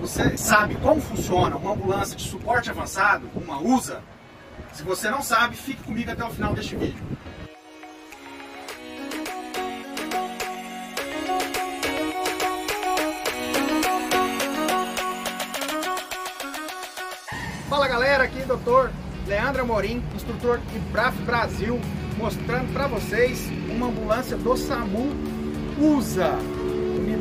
Você sabe como funciona uma ambulância de suporte avançado, uma USA? Se você não sabe, fique comigo até o final deste vídeo. Fala galera, aqui é o Dr. Leandro Amorim, instrutor IBRAF Brasil, mostrando para vocês uma ambulância do SAMU USA,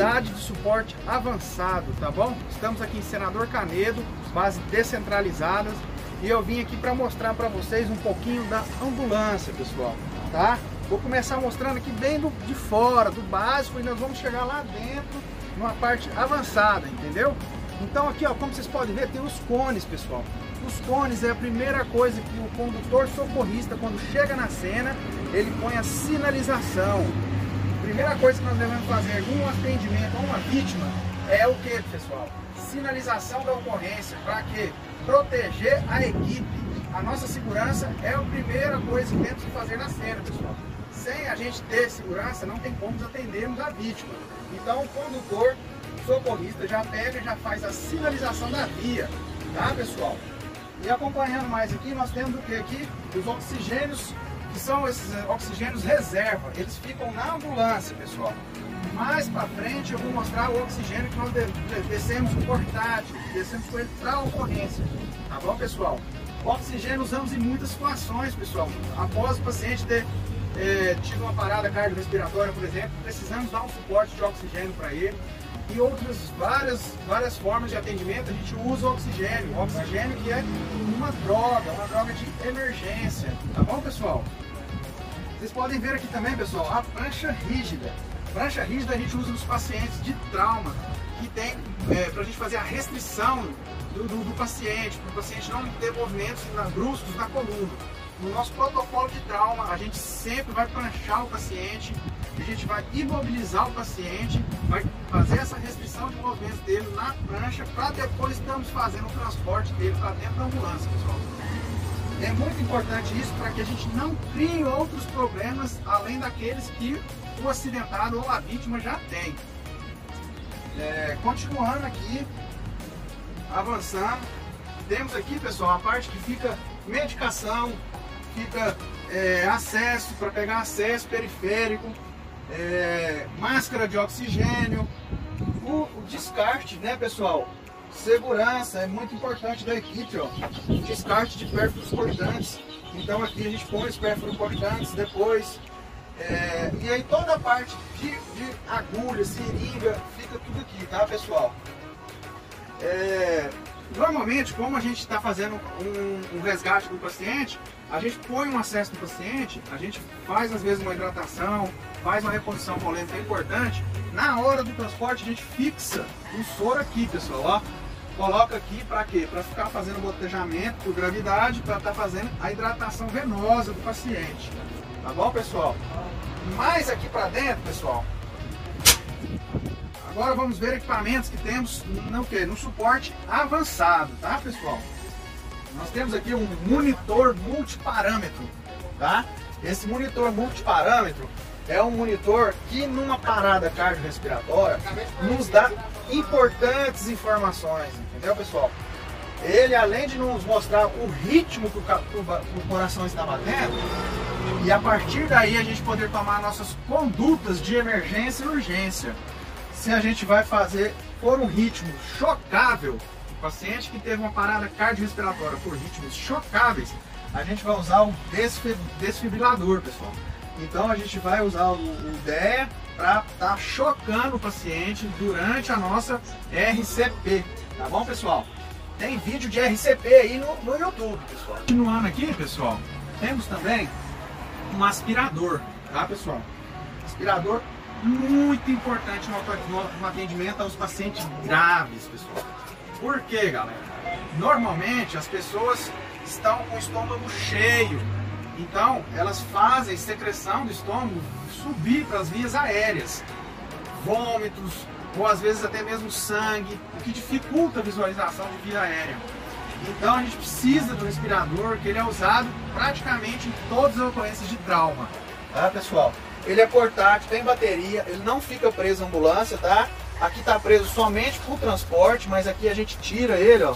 unidade de suporte avançado, tá bom? Estamos aqui em Senador Canedo, base descentralizadas, e eu vim aqui para mostrar para vocês um pouquinho da ambulância, pessoal, tá? Vou começar mostrando aqui bem do, de fora, do básico, e nós vamos chegar lá dentro, numa parte avançada, entendeu? Então aqui, ó, como vocês podem ver, tem os cones, pessoal. Os cones é a primeira coisa que o condutor socorrista, quando chega na cena, ele põe a sinalização. Primeira coisa que nós devemos fazer num atendimento a uma vítima é o que, pessoal? Sinalização da ocorrência. Para quê? Proteger a equipe. A nossa segurança é a primeira coisa que temos que fazer na cena, pessoal. Sem a gente ter segurança, não tem como atendermos a vítima. Então, o condutor socorrista já pega e já faz a sinalização da via, tá, pessoal? E acompanhando mais aqui, nós temos o que aqui? Os oxigênios, que são esses eh, oxigênios reserva. Eles ficam na ambulância, pessoal. Mais para frente eu vou mostrar o oxigênio que nós descemos o portátil, descemos com ele para ocorrência. Tá bom, pessoal? O oxigênio usamos em muitas situações, pessoal. Após o paciente ter é, tido uma parada cardiorrespiratória, por exemplo, precisamos dar um suporte de oxigênio para ele e outras várias, várias formas de atendimento, a gente usa o oxigênio. O oxigênio que é uma droga, uma droga de emergência. Tá bom, pessoal? Vocês podem ver aqui também, pessoal, a prancha rígida. Prancha rígida a gente usa nos pacientes de trauma, que tem é, para a gente fazer a restrição do, do, do paciente, para o paciente não ter movimentos na, bruscos na coluna. No nosso protocolo de trauma, a gente sempre vai pranchar o paciente, a gente vai imobilizar o paciente, vai fazer essa restrição de movimentos dele na prancha, para depois estamos fazendo o transporte dele para dentro da ambulância, pessoal. É muito importante isso para que a gente não crie outros problemas além daqueles que o acidentado ou a vítima já tem. É, continuando aqui, avançando, temos aqui, pessoal, a parte que fica medicação, fica é, acesso, para pegar acesso periférico, é, máscara de oxigênio, o, o, descarte, né pessoal? Segurança é muito importante da equipe, ó. Descarte de pérfuros cortantes. Então aqui a gente põe os pérfuros cortantes depois. É, e aí toda a parte de, de, agulha, seringa, fica tudo aqui, tá pessoal? É, normalmente, como a gente está fazendo um, um resgate do paciente, a gente põe um acesso no paciente, a gente faz às vezes uma hidratação, faz uma reposição polêmica importante, na hora do transporte a gente fixa o soro aqui, pessoal, ó. Coloca aqui para quê? Para ficar fazendo botejamento por gravidade, para estar tá fazendo a hidratação venosa do paciente. Tá bom, pessoal? Mais aqui para dentro, pessoal. Agora vamos ver equipamentos que temos no, que? no suporte avançado, tá, pessoal? Nós temos aqui um monitor multiparâmetro, tá? Esse monitor multiparâmetro é um monitor que numa parada cardiorrespiratória nos dá importantes informações, entendeu pessoal? Ele além de nos mostrar o ritmo que o, coração está batendo, e a partir daí a gente poder tomar nossas condutas de emergência e urgência. Se a gente vai fazer por um ritmo chocável, o paciente que teve uma parada cardiorrespiratória por ritmos chocáveis, a gente vai usar o desfibrilador, pessoal. Então a gente vai usar o, o DEA para estar tá chocando o paciente durante a nossa RCP, tá bom pessoal? Tem vídeo de RCP aí no, no YouTube, pessoal. Continuando aqui, pessoal, temos também um aspirador, tá pessoal? Aspirador muito importante no, no atendimento aos pacientes graves, pessoal. Por quê, galera? Normalmente as pessoas estão com o estômago cheio, então, elas fazem secreção do estômago subir para as vias aéreas. Vômitos, ou às vezes até mesmo sangue, o que dificulta a visualização de via aérea. Então a gente precisa do respirador, que ele é usado praticamente em todas as ocorrências de trauma. Tá, pessoal? Ele é portátil, tem bateria, ele não fica preso à ambulância, tá? Aqui está preso somente para o transporte, mas aqui a gente tira ele, ó.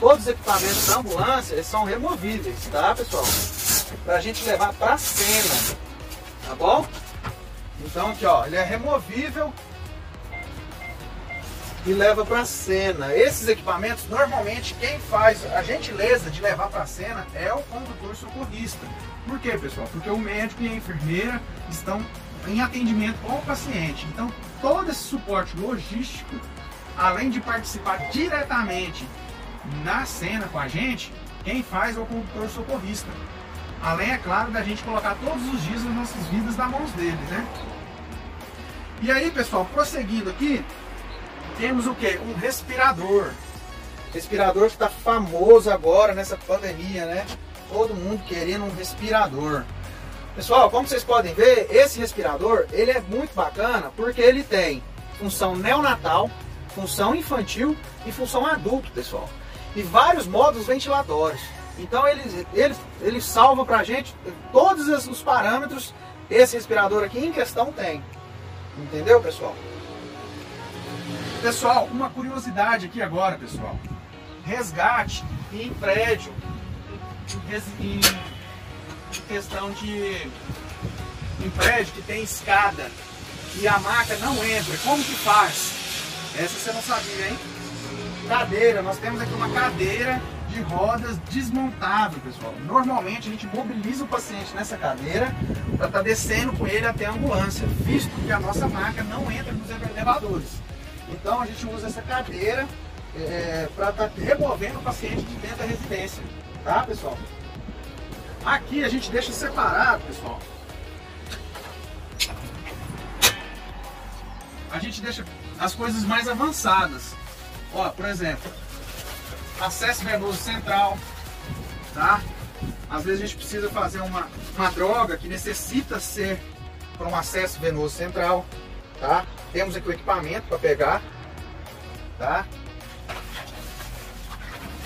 Todos os equipamentos da ambulância eles são removíveis, tá pessoal? Para a gente levar para a cena, tá bom? Então aqui ó, ele é removível e leva para a cena. Esses equipamentos, normalmente, quem faz a gentileza de levar para a cena é o condutor socorrista. Por quê, pessoal? Porque o médico e a enfermeira estão em atendimento ao paciente. Então, todo esse suporte logístico, além de participar diretamente na cena com a gente, quem faz é o condutor socorrista. Além, é claro, da gente colocar todos os dias as nossas vidas nas mãos dele, né? E aí, pessoal, prosseguindo aqui, temos o que? Um respirador. Respirador que está famoso agora nessa pandemia, né? Todo mundo querendo um respirador. Pessoal, como vocês podem ver, esse respirador ele é muito bacana porque ele tem função neonatal, função infantil e função adulto, pessoal. E vários modos ventilatórios. Então ele, ele, ele salva pra gente todos os parâmetros esse respirador aqui em questão tem. Entendeu, pessoal? Pessoal, uma curiosidade aqui agora, pessoal. Resgate em prédio, em questão de em prédio que tem escada e a maca não entra, como que faz? Essa você não sabia, hein? Cadeira, nós temos aqui uma cadeira de rodas desmontável, pessoal. Normalmente a gente mobiliza o paciente nessa cadeira para estar tá descendo com ele até a ambulância, visto que a nossa maca não entra nos elevadores. Então a gente usa essa cadeira é, para estar tá removendo o paciente de dentro da residência, tá pessoal? Aqui a gente deixa separado, pessoal. A gente deixa as coisas mais avançadas. Ó, por exemplo, acesso venoso central, tá? Às vezes a gente precisa fazer uma, uma droga que necessita ser para um acesso venoso central, tá? Temos aqui o equipamento para pegar, tá?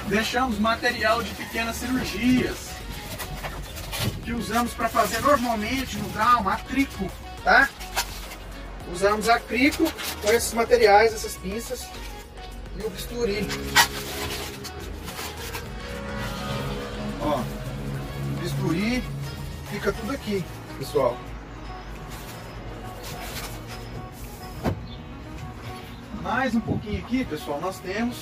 Deixamos material de pequenas cirurgias que usamos para fazer normalmente no trauma, acrico, tá? Usamos acrico com esses materiais, essas pinças e o bisturi. Ó, bisturi fica tudo aqui, pessoal. Mais um pouquinho aqui, pessoal, nós temos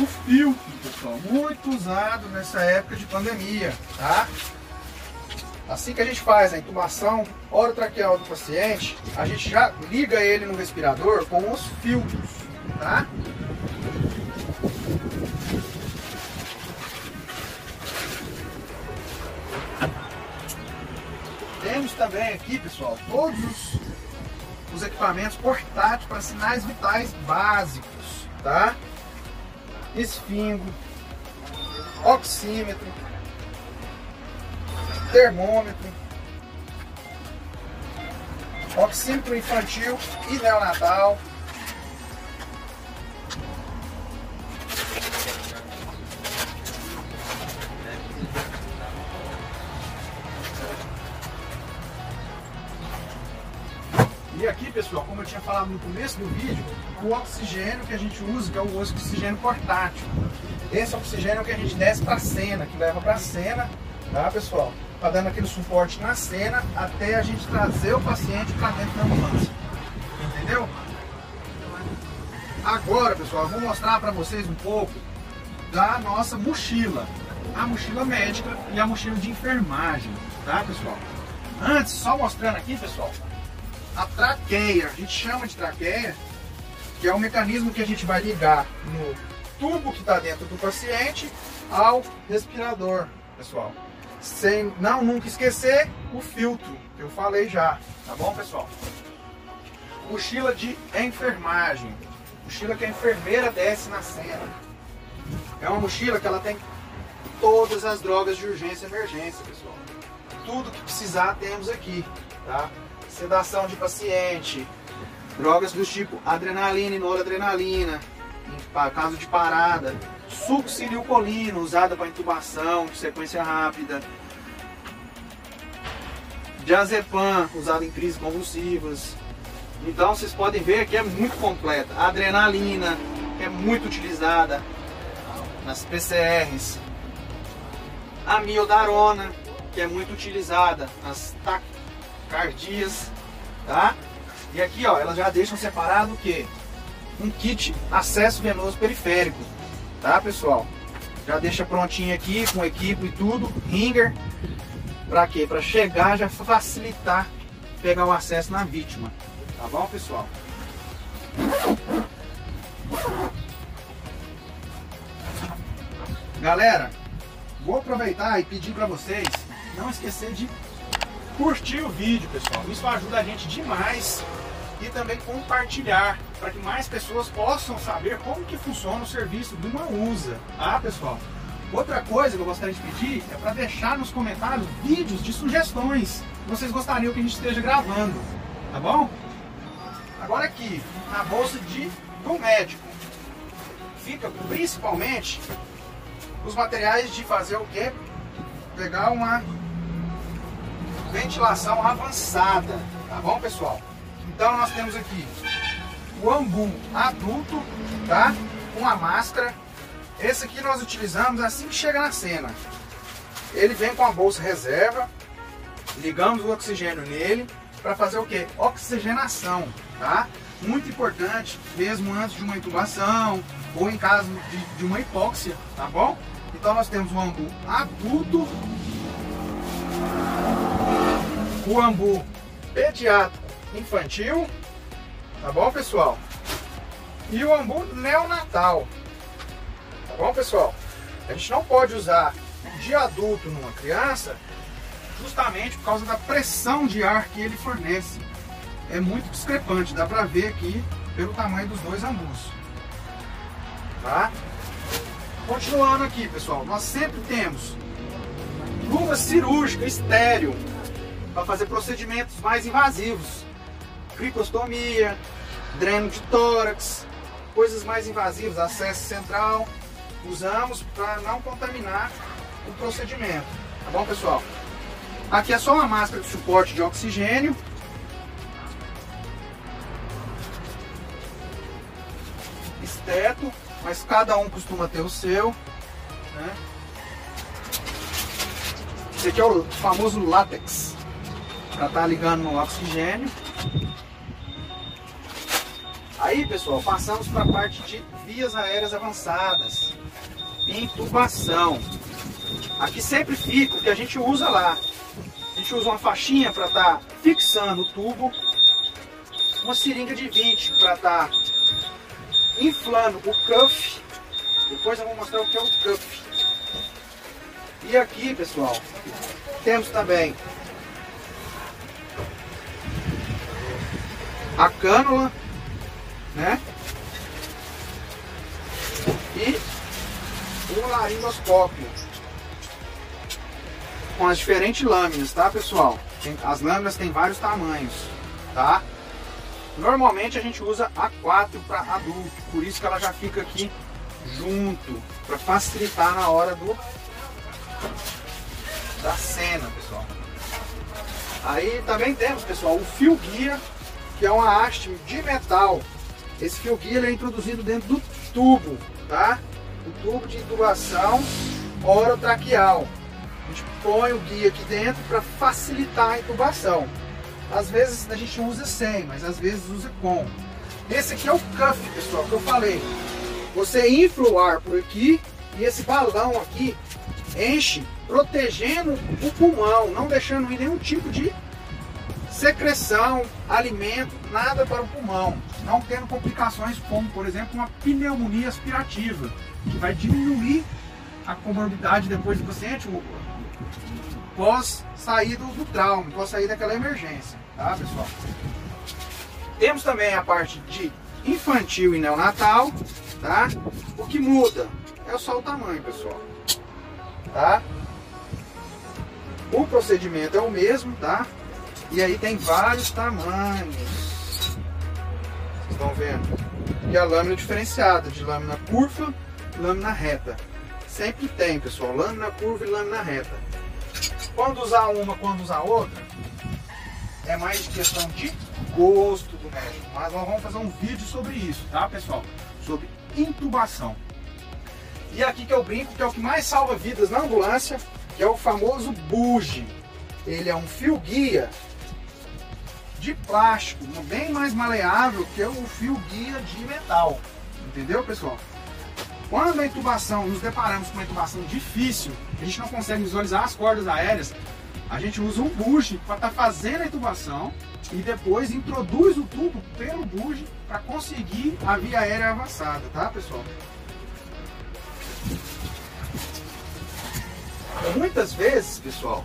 o filtro, pessoal, muito usado nessa época de pandemia, tá? Assim que a gente faz a intubação orotraqueal do paciente, a gente já liga ele no respirador com os filtros, tá? Pessoal, todos os, os equipamentos portáteis para sinais vitais básicos, tá? Esfingo, oxímetro, termômetro, oxímetro infantil e neonatal, tinha falado no começo do vídeo, o oxigênio que a gente usa, que é o oxigênio portátil. Esse oxigênio que a gente desce para a cena, que leva para a cena, tá, pessoal? Tá dando aquele suporte na cena até a gente trazer o paciente para dentro da ambulância. Entendeu? Agora, pessoal, eu vou mostrar para vocês um pouco da nossa mochila. A mochila médica e a mochila de enfermagem, tá, pessoal? Antes, só mostrando aqui, pessoal, a traqueia. A gente chama de traqueia, que é o mecanismo que a gente vai ligar no tubo que está dentro do paciente ao respirador, pessoal. Sem não nunca esquecer o filtro, que eu falei já, tá bom, pessoal? Mochila de enfermagem. Mochila que a enfermeira desce na cena. É uma mochila que ela tem todas as drogas de urgência e emergência, pessoal. Tudo que precisar temos aqui, tá? Sedação de paciente, drogas do tipo adrenalina e noradrenalina, em caso de parada, succinilcolina usada para intubação sequência rápida, diazepam, usado em crises convulsivas. Então vocês podem ver que é muito completa. A adrenalina é muito utilizada nas PCRs. A miodarona, que é muito utilizada nas taquicardias, tá? E aqui, ó, elas já deixam separado o que? Um kit acesso venoso periférico, tá, pessoal? Já deixa prontinho aqui com equipe e tudo, ringer, para quê? Para chegar já facilitar pegar o acesso na vítima, tá bom, pessoal? Galera, vou aproveitar e pedir para vocês não esquecer de curtir o vídeo, pessoal. Isso ajuda a gente demais e também compartilhar para que mais pessoas possam saber como que funciona o serviço de uma USA, tá, pessoal? Outra coisa que eu gostaria de pedir é para deixar nos comentários vídeos de sugestões que vocês gostariam que a gente esteja gravando, tá bom? Agora aqui, na bolsa de do médico, fica principalmente os materiais de fazer o que? Pegar uma ventilação avançada, tá bom pessoal? Então nós temos aqui o ambu adulto, tá? Com a máscara. Esse aqui nós utilizamos assim que chega na cena. Ele vem com a bolsa reserva, ligamos o oxigênio nele para fazer o que? Oxigenação, tá? Muito importante, mesmo antes de uma intubação ou em caso de, de uma hipóxia, tá bom? Então nós temos o ambu adulto, o ambu pediátrico infantil, tá bom pessoal? E o ambu neonatal, tá bom pessoal? A gente não pode usar de adulto numa criança justamente por causa da pressão de ar que ele fornece. É muito discrepante, dá pra ver aqui pelo tamanho dos dois ambus. Tá? Continuando aqui, pessoal, nós sempre temos luva cirúrgica estéreo para fazer procedimentos mais invasivos, cricostomia, dreno de tórax, coisas mais invasivas, acesso central, usamos para não contaminar o procedimento, tá bom, pessoal? Aqui é só uma máscara de suporte de oxigênio. Esteto, mas cada um costuma ter o seu. Né? Esse aqui é o famoso látex, estar tá ligando no oxigênio. Aí, pessoal, passamos para a parte de vias aéreas avançadas, intubação. Aqui sempre fica o que a gente usa lá. A gente usa uma faixinha para estar tá fixando o tubo, uma seringa de 20 para estar tá inflando o cuff. Depois eu vou mostrar o que é o cuff. E aqui, pessoal, temos também a cânula, né? E o laringoscópio com as diferentes lâminas, tá pessoal? As lâminas têm vários tamanhos, tá? Normalmente a gente usa a 4 para adulto, por isso que ela já fica aqui junto, para facilitar na hora do da cena, pessoal. Aí também temos, pessoal, o fio guia, que é uma haste de metal. Esse fio guia é introduzido dentro do tubo, tá? O tubo de intubação orotraqueal. A gente põe o guia aqui dentro para facilitar a intubação. Às vezes a gente usa sem, mas às vezes usa com. Esse aqui é o cuff, pessoal, que eu falei. Você infla o ar por aqui e esse balão aqui enche, protegendo o pulmão, não deixando ir nenhum tipo de secreção, alimento, nada para o pulmão, não tendo complicações como, por exemplo, uma pneumonia aspirativa, que vai diminuir a comorbidade depois do paciente, pós sair do, do trauma, pós sair daquela emergência, tá pessoal? Temos também a parte de infantil e neonatal, tá? O que muda é só o tamanho, pessoal, tá? O procedimento é o mesmo, tá? E aí tem vários tamanhos. Vocês estão vendo? E a lâmina diferenciada, de lâmina curva e lâmina reta. Sempre tem, pessoal, lâmina curva e lâmina reta. Quando usar uma, quando usar outra, é mais questão de gosto do médico. Mas nós vamos fazer um vídeo sobre isso, tá, pessoal? Sobre intubação. E aqui que eu brinco, que é o que mais salva vidas na ambulância, que é o famoso buge. Ele é um fio guia de plástico, bem mais maleável que o fio guia de metal. Entendeu, pessoal? Quando a intubação, nos deparamos com uma intubação difícil, a gente não consegue visualizar as cordas aéreas, a gente usa um buge para estar tá fazendo a intubação e depois introduz o tubo pelo buge para conseguir a via aérea avançada, tá pessoal? Muitas vezes, pessoal,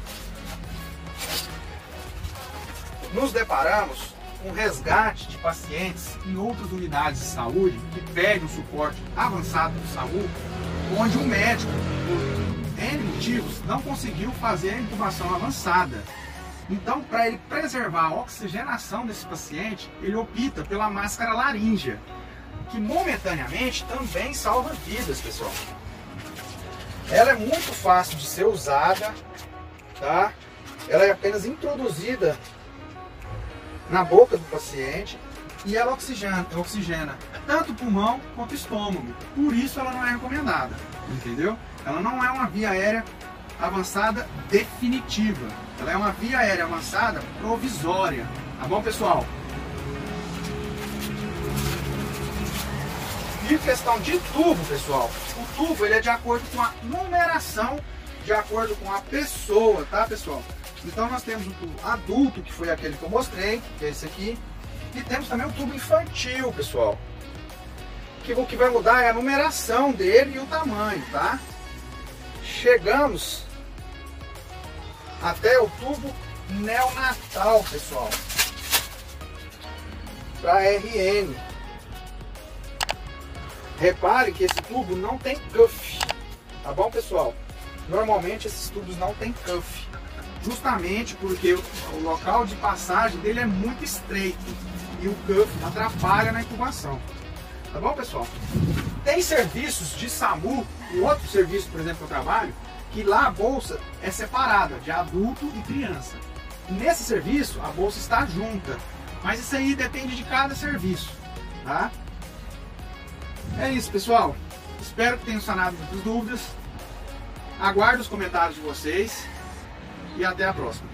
nos deparamos com resgate de pacientes em outras unidades de saúde que pedem um suporte avançado do SAMU, onde o médico, por N motivos, não conseguiu fazer a intubação avançada. Então, para ele preservar a oxigenação desse paciente, ele opta pela máscara laríngea, que momentaneamente também salva vidas, pessoal. Ela é muito fácil de ser usada, tá? Ela é apenas introduzida na boca do paciente e ela oxigena, oxigena tanto o pulmão quanto o estômago. Por isso ela não é recomendada, entendeu? Ela não é uma via aérea avançada definitiva. Ela é uma via aérea avançada provisória. Tá bom, pessoal? E questão de tubo, pessoal. O tubo ele é de acordo com a numeração, de acordo com a pessoa, tá, pessoal? Então nós temos o tubo adulto, que foi aquele que eu mostrei, que é esse aqui. E temos também o tubo infantil, pessoal. Que o que vai mudar é a numeração dele e o tamanho, tá? Chegamos até o tubo neonatal, pessoal. Para RN. Repare que esse tubo não tem cuff, tá bom, pessoal? Normalmente esses tubos não tem cuff justamente porque o local de passagem dele é muito estreito e o cuff atrapalha na incubação. Tá bom, pessoal? Tem serviços de SAMU, um outro serviço, por exemplo, que eu trabalho, que lá a bolsa é separada de adulto e criança. Nesse serviço, a bolsa está junta, mas isso aí depende de cada serviço, tá? É isso, pessoal. Espero que tenham sanado muitas dúvidas. Aguardo os comentários de vocês e até a próxima.